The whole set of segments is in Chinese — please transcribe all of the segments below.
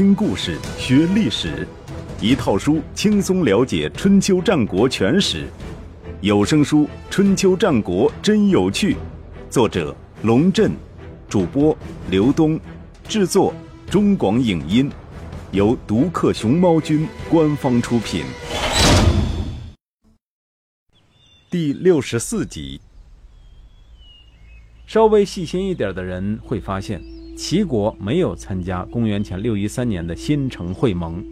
听故事学历史，一套书轻松了解春秋战国全史。有声书《春秋战国真有趣》，作者龙震，主播刘东，制作中广影音，由独克熊猫君官方出品。第六十四集。稍微细心一点的人会发现。齐国没有参加公元前六一三年的新城会盟，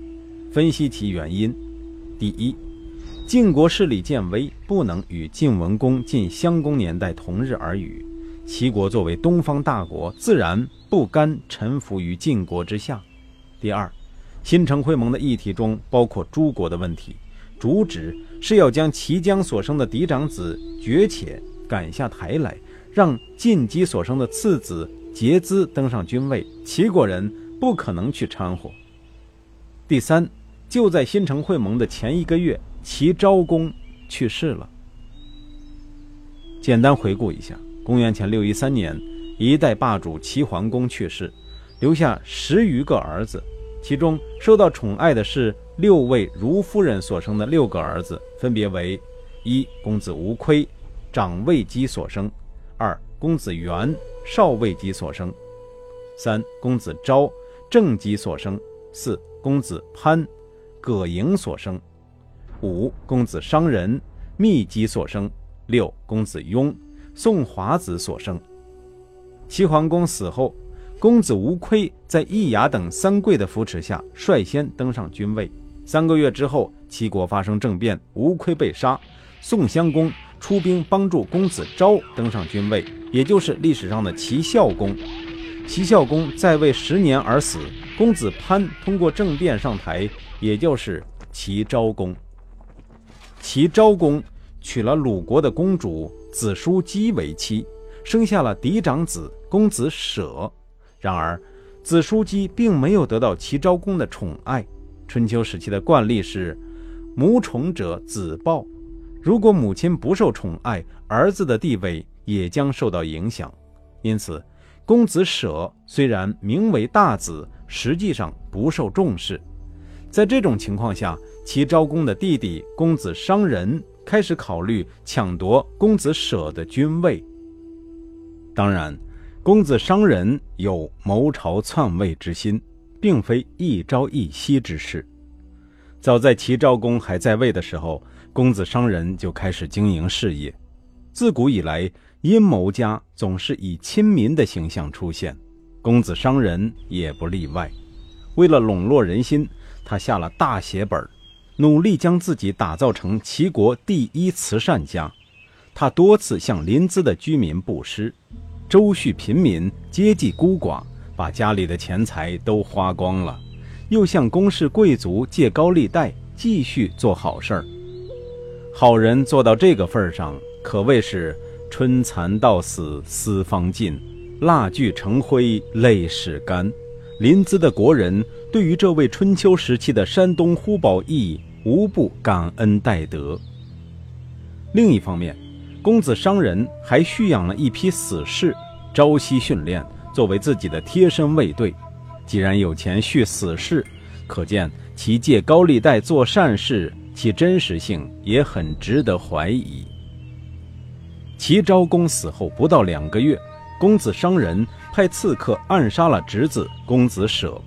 分析其原因：第一，晋国势力渐微，不能与晋文公晋襄公年代同日而语。齐国作为东方大国，自然不甘臣服于晋国之下。第二，新城会盟的议题中包括诸国的问题，主旨是要将齐姜所生的嫡长子绝且赶下台来，让晋姬所生的次子。节资登上君位，齐国人不可能去掺和。第三，就在新城会盟的前一个月，齐昭公去世了。简单回顾一下：公元前六一三年，一代霸主齐桓公去世，留下十余个儿子，其中受到宠爱的是六位如夫人所生的六个儿子，分别为：一公子无亏，长卫姬所生；二公子元。少尉姬所生，三公子昭正姬所生，四公子潘葛莹所生，五公子商人密姬所生，六公子雍宋华子所生。齐桓公死后，公子无亏在易牙等三贵的扶持下率先登上君位。三个月之后，齐国发生政变，无亏被杀，宋襄公出兵帮助公子昭登上君位。也就是历史上的齐孝公，齐孝公在位十年而死。公子潘通过政变上台，也就是齐昭公。齐昭公娶了鲁国的公主子叔姬为妻，生下了嫡长子公子舍。然而，子叔姬并没有得到齐昭公的宠爱。春秋时期的惯例是，母宠者子暴。如果母亲不受宠爱，儿子的地位。也将受到影响，因此，公子舍虽然名为大子，实际上不受重视。在这种情况下，齐昭公的弟弟公子商人开始考虑抢夺公子舍的君位。当然，公子商人有谋朝篡位之心，并非一朝一夕之事。早在齐昭公还在位的时候，公子商人就开始经营事业。自古以来，阴谋家总是以亲民的形象出现，公子商人也不例外。为了笼络人心，他下了大血本，努力将自己打造成齐国第一慈善家。他多次向临淄的居民布施，周恤贫民、接济孤寡，把家里的钱财都花光了，又向公室贵族借高利贷，继续做好事儿。好人做到这个份上。可谓是春蚕到死丝方尽，蜡炬成灰泪始干。临淄的国人对于这位春秋时期的山东呼保义无不感恩戴德。另一方面，公子商人还蓄养了一批死士，朝夕训练，作为自己的贴身卫队。既然有钱蓄死士，可见其借高利贷做善事，其真实性也很值得怀疑。齐昭公死后不到两个月，公子商人派刺客暗杀了侄子公子舍。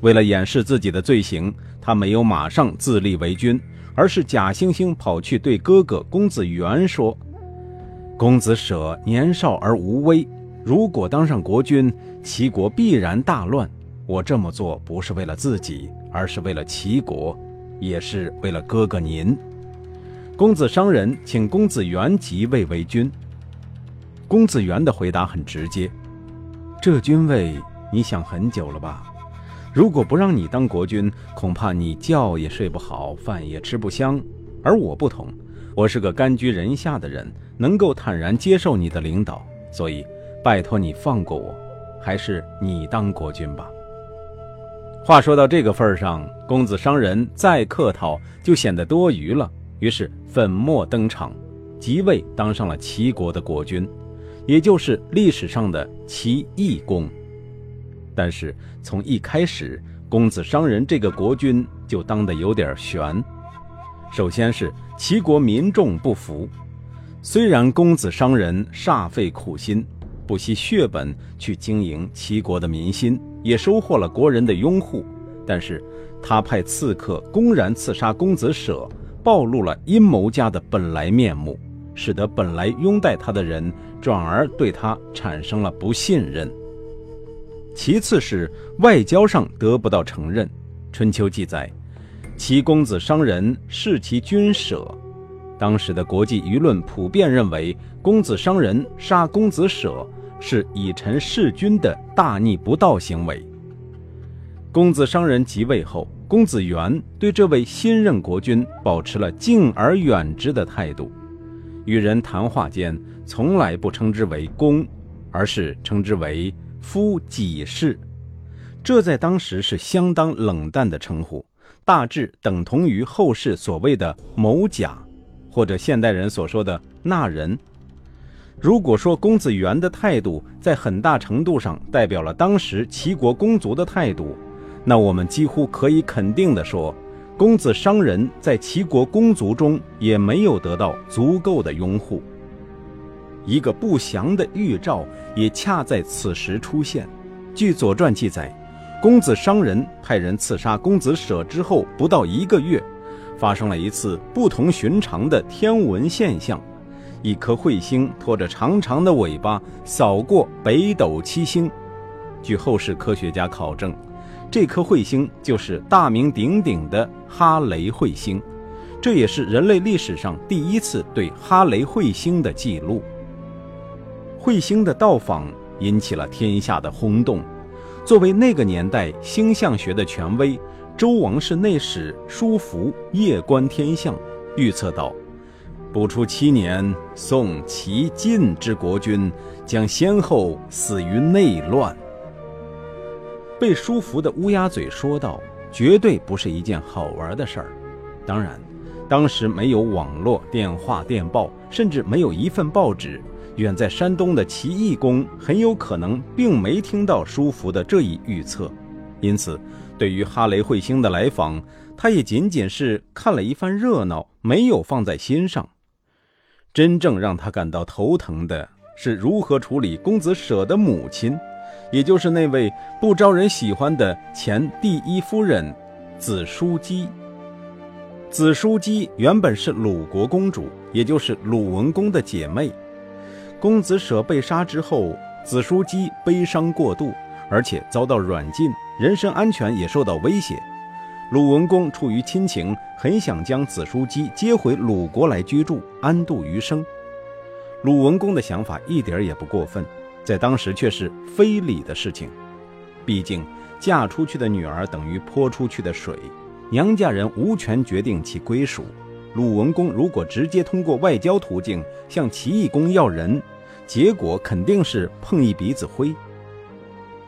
为了掩饰自己的罪行，他没有马上自立为君，而是假惺惺跑去对哥哥公子元说：“公子舍年少而无威，如果当上国君，齐国必然大乱。我这么做不是为了自己，而是为了齐国，也是为了哥哥您。”公子商人请公子元即位为君。公子元的回答很直接：“这君位你想很久了吧？如果不让你当国君，恐怕你觉也睡不好，饭也吃不香。而我不同，我是个甘居人下的人，能够坦然接受你的领导，所以拜托你放过我，还是你当国君吧。”话说到这个份上，公子商人再客套就显得多余了。于是粉墨登场，即位当上了齐国的国君，也就是历史上的齐懿公。但是从一开始，公子商人这个国君就当得有点悬。首先是齐国民众不服，虽然公子商人煞费苦心，不惜血本去经营齐国的民心，也收获了国人的拥护，但是他派刺客公然刺杀公子舍，暴露了阴谋家的本来面目，使得本来拥戴他的人转而对他产生了不信任。其次是外交上得不到承认，《春秋》记载。其公子商人弑其君舍，当时的国际舆论普遍认为，公子商人杀公子舍是以臣弑君的大逆不道行为。公子商人即位后，公子元对这位新任国君保持了敬而远之的态度，与人谈话间从来不称之为公，而是称之为夫己士，这在当时是相当冷淡的称呼。大致等同于后世所谓的“某甲”，或者现代人所说的“那人”。如果说公子元的态度在很大程度上代表了当时齐国公族的态度，那我们几乎可以肯定地说，公子商人在齐国公族中也没有得到足够的拥护。一个不祥的预兆也恰在此时出现。据《左传》记载。公子商人派人刺杀公子舍之后，不到一个月，发生了一次不同寻常的天文现象：一颗彗星拖着长长的尾巴扫过北斗七星。据后世科学家考证，这颗彗星就是大名鼎鼎的哈雷彗星，这也是人类历史上第一次对哈雷彗星的记录。彗星的到访引起了天下的轰动。作为那个年代星象学的权威，周王室内史叔符夜观天象，预测到，不出七年，宋、齐、晋之国君将先后死于内乱。被叔符的乌鸦嘴说道，绝对不是一件好玩的事儿。当然，当时没有网络、电话、电报，甚至没有一份报纸。远在山东的齐懿公很有可能并没听到叔符的这一预测，因此，对于哈雷彗星的来访，他也仅仅是看了一番热闹，没有放在心上。真正让他感到头疼的是如何处理公子舍的母亲，也就是那位不招人喜欢的前第一夫人子叔姬。子叔姬原本是鲁国公主，也就是鲁文公的姐妹。公子舍被杀之后，子叔姬悲伤过度，而且遭到软禁，人身安全也受到威胁。鲁文公出于亲情，很想将子叔姬接回鲁国来居住，安度余生。鲁文公的想法一点也不过分，在当时却是非礼的事情。毕竟嫁出去的女儿等于泼出去的水，娘家人无权决定其归属。鲁文公如果直接通过外交途径向齐懿公要人，结果肯定是碰一鼻子灰。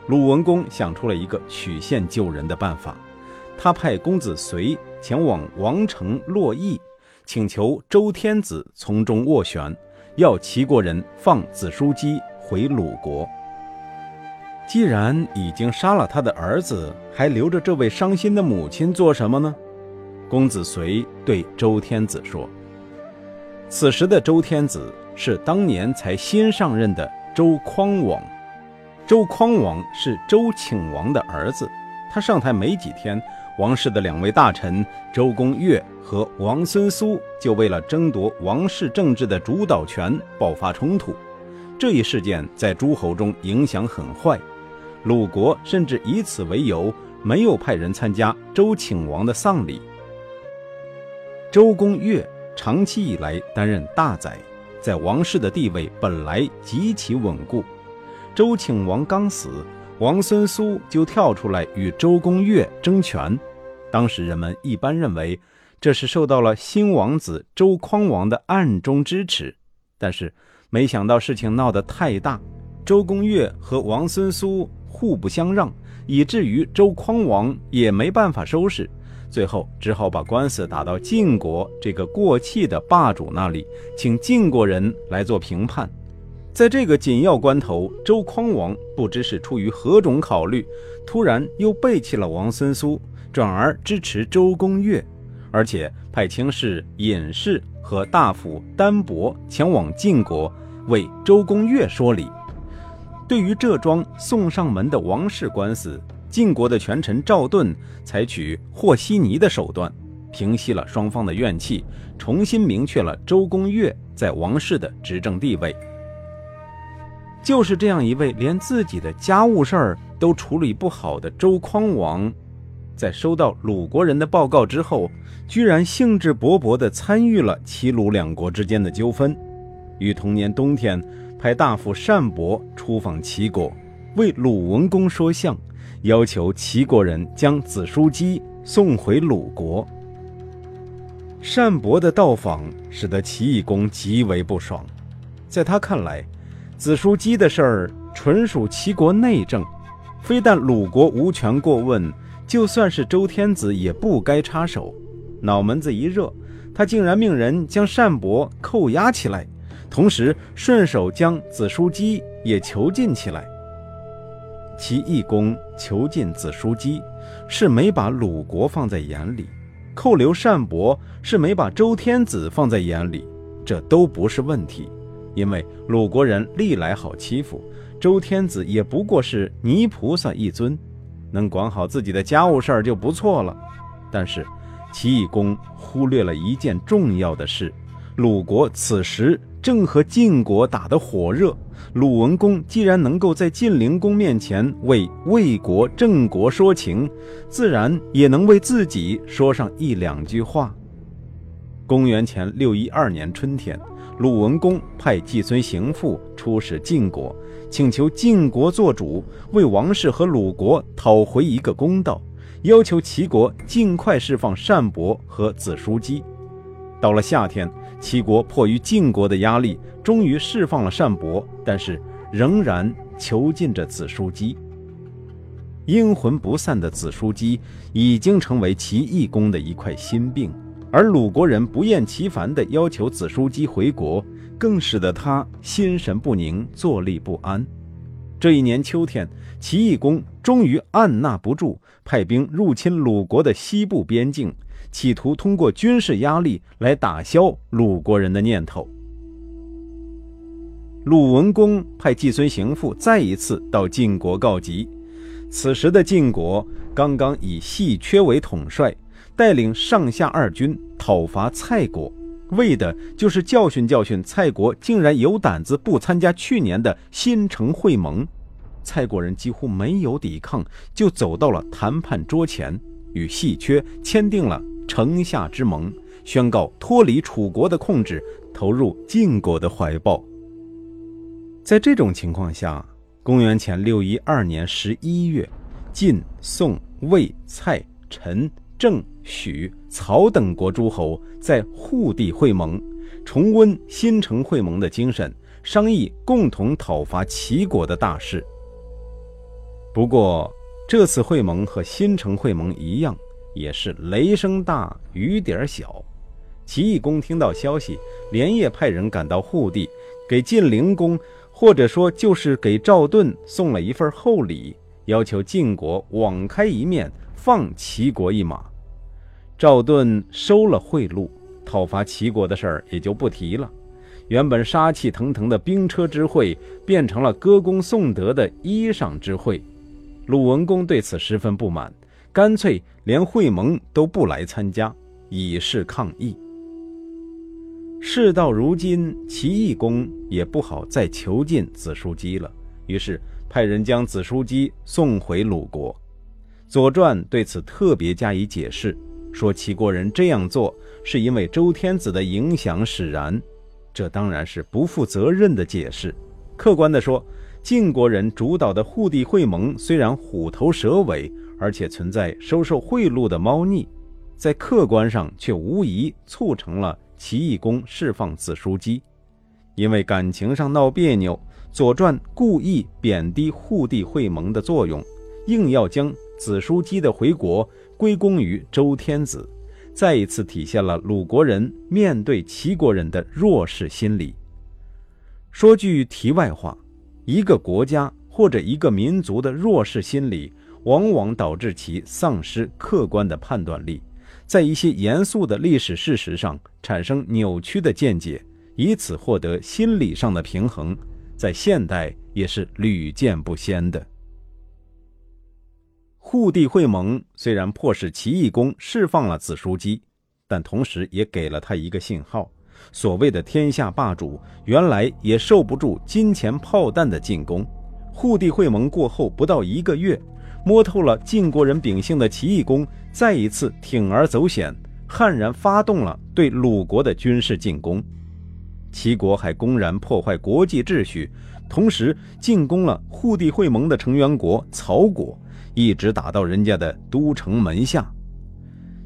鲁文公想出了一个曲线救人的办法，他派公子随前往王城洛邑，请求周天子从中斡旋，要齐国人放子叔姬回鲁国。既然已经杀了他的儿子，还留着这位伤心的母亲做什么呢？公子随对周天子说：“此时的周天子是当年才新上任的周匡王。周匡王是周顷王的儿子。他上台没几天，王室的两位大臣周公越和王孙苏就为了争夺王室政治的主导权爆发冲突。这一事件在诸侯中影响很坏，鲁国甚至以此为由，没有派人参加周顷王的丧礼。”周公越长期以来担任大宰，在王室的地位本来极其稳固。周顷王刚死，王孙苏就跳出来与周公越争权。当时人们一般认为这是受到了新王子周匡王的暗中支持，但是没想到事情闹得太大，周公越和王孙苏互不相让，以至于周匡王也没办法收拾。最后只好把官司打到晋国这个过气的霸主那里，请晋国人来做评判。在这个紧要关头，周匡王不知是出于何种考虑，突然又背弃了王孙苏，转而支持周公越，而且派卿士尹氏和大夫丹伯前往晋国为周公越说理。对于这桩送上门的王室官司，晋国的权臣赵盾采取和稀泥的手段，平息了双方的怨气，重新明确了周公越在王室的执政地位。就是这样一位连自己的家务事儿都处理不好的周匡王，在收到鲁国人的报告之后，居然兴致勃勃地参与了齐鲁两国之间的纠纷。于同年冬天，派大夫单伯出访齐国，为鲁文公说相，要求齐国人将子叔姬送回鲁国。单伯的到访使得齐懿公极为不爽，在他看来。子叔姬的事儿纯属齐国内政，非但鲁国无权过问，就算是周天子也不该插手。脑门子一热，他竟然命人将单伯扣押起来，同时顺手将子叔姬也囚禁起来。齐懿公囚禁子叔姬，是没把鲁国放在眼里；扣留单伯，是没把周天子放在眼里。这都不是问题。因为鲁国人历来好欺负，周天子也不过是泥菩萨一尊，能管好自己的家务事儿就不错了。但是，齐懿公忽略了一件重要的事：鲁国此时正和晋国打得火热，鲁文公既然能够在晋灵公面前为魏国、郑国说情，自然也能为自己说上一两句话。公元前六一二年春天。鲁文公派季孙行父出使晋国，请求晋国做主，为王室和鲁国讨回一个公道，要求齐国尽快释放单伯和子叔姬。到了夏天，齐国迫于晋国的压力，终于释放了单伯，但是仍然囚禁着子叔姬。阴魂不散的子叔姬已经成为齐懿公的一块心病。而鲁国人不厌其烦地要求子叔姬回国，更使得他心神不宁、坐立不安。这一年秋天，齐懿公终于按捺不住，派兵入侵鲁国的西部边境，企图通过军事压力来打消鲁国人的念头。鲁文公派季孙行父再一次到晋国告急，此时的晋国刚刚以细缺为统帅。带领上下二军讨伐蔡国，为的就是教训教训蔡国竟然有胆子不参加去年的新城会盟。蔡国人几乎没有抵抗，就走到了谈判桌前，与细缺签订了城下之盟，宣告脱离楚国的控制，投入晋国的怀抱。在这种情况下，公元前六一二年十一月，晋、宋、魏、蔡、陈。郑、许、曹等国诸侯在护地会盟，重温新城会盟的精神，商议共同讨伐齐国的大事。不过，这次会盟和新城会盟一样，也是雷声大雨点小。齐懿公听到消息，连夜派人赶到护地，给晋灵公，或者说就是给赵盾送了一份厚礼，要求晋国网开一面，放齐国一马。赵盾收了贿赂，讨伐齐国的事儿也就不提了。原本杀气腾腾的兵车之会，变成了歌功颂德的衣裳之会。鲁文公对此十分不满，干脆连会盟都不来参加，以示抗议。事到如今，齐懿公也不好再囚禁子叔姬了，于是派人将子叔姬送回鲁国。《左传》对此特别加以解释。说齐国人这样做是因为周天子的影响使然，这当然是不负责任的解释。客观地说，晋国人主导的护地会盟虽然虎头蛇尾，而且存在收受贿赂的猫腻，在客观上却无疑促成了齐义公释放子叔姬。因为感情上闹别扭，《左传》故意贬低护地会盟的作用，硬要将子叔姬的回国。归功于周天子，再一次体现了鲁国人面对齐国人的弱势心理。说句题外话，一个国家或者一个民族的弱势心理，往往导致其丧失客观的判断力，在一些严肃的历史事实上产生扭曲的见解，以此获得心理上的平衡，在现代也是屡见不鲜的。护地会盟虽然迫使齐懿公释放了子叔姬，但同时也给了他一个信号。所谓的天下霸主，原来也受不住金钱炮弹的进攻。护地会盟过后不到一个月，摸透了晋国人秉性的齐懿公，再一次铤而走险，悍然发动了对鲁国的军事进攻。齐国还公然破坏国际秩序，同时进攻了护地会盟的成员国曹国，一直打到人家的都城门下。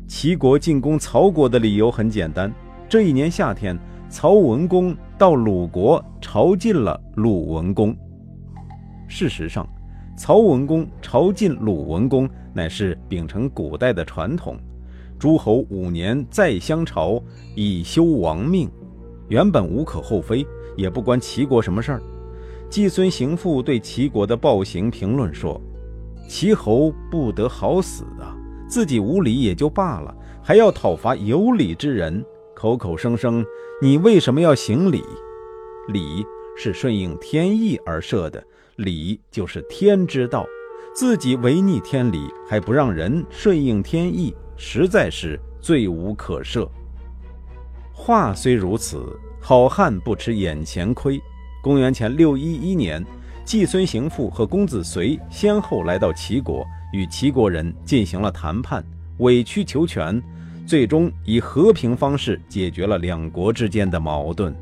齐国进攻曹国的理由很简单。这一年夏天，曹文公到鲁国朝觐了鲁文公。事实上，曹文公朝觐鲁文公乃是秉承古代的传统，诸侯五年再相朝，以休王命，原本无可厚非，也不关齐国什么事儿。季孙行父对齐国的暴行评论说：“齐侯不得好死啊！自己无礼也就罢了，还要讨伐有礼之人。”口口声声，你为什么要行礼？礼是顺应天意而设的，礼就是天之道。自己违逆天理，还不让人顺应天意，实在是罪无可赦。话虽如此，好汉不吃眼前亏。公元前六一一年，季孙行父和公子绥先后来到齐国，与齐国人进行了谈判，委曲求全。最终以和平方式解决了两国之间的矛盾。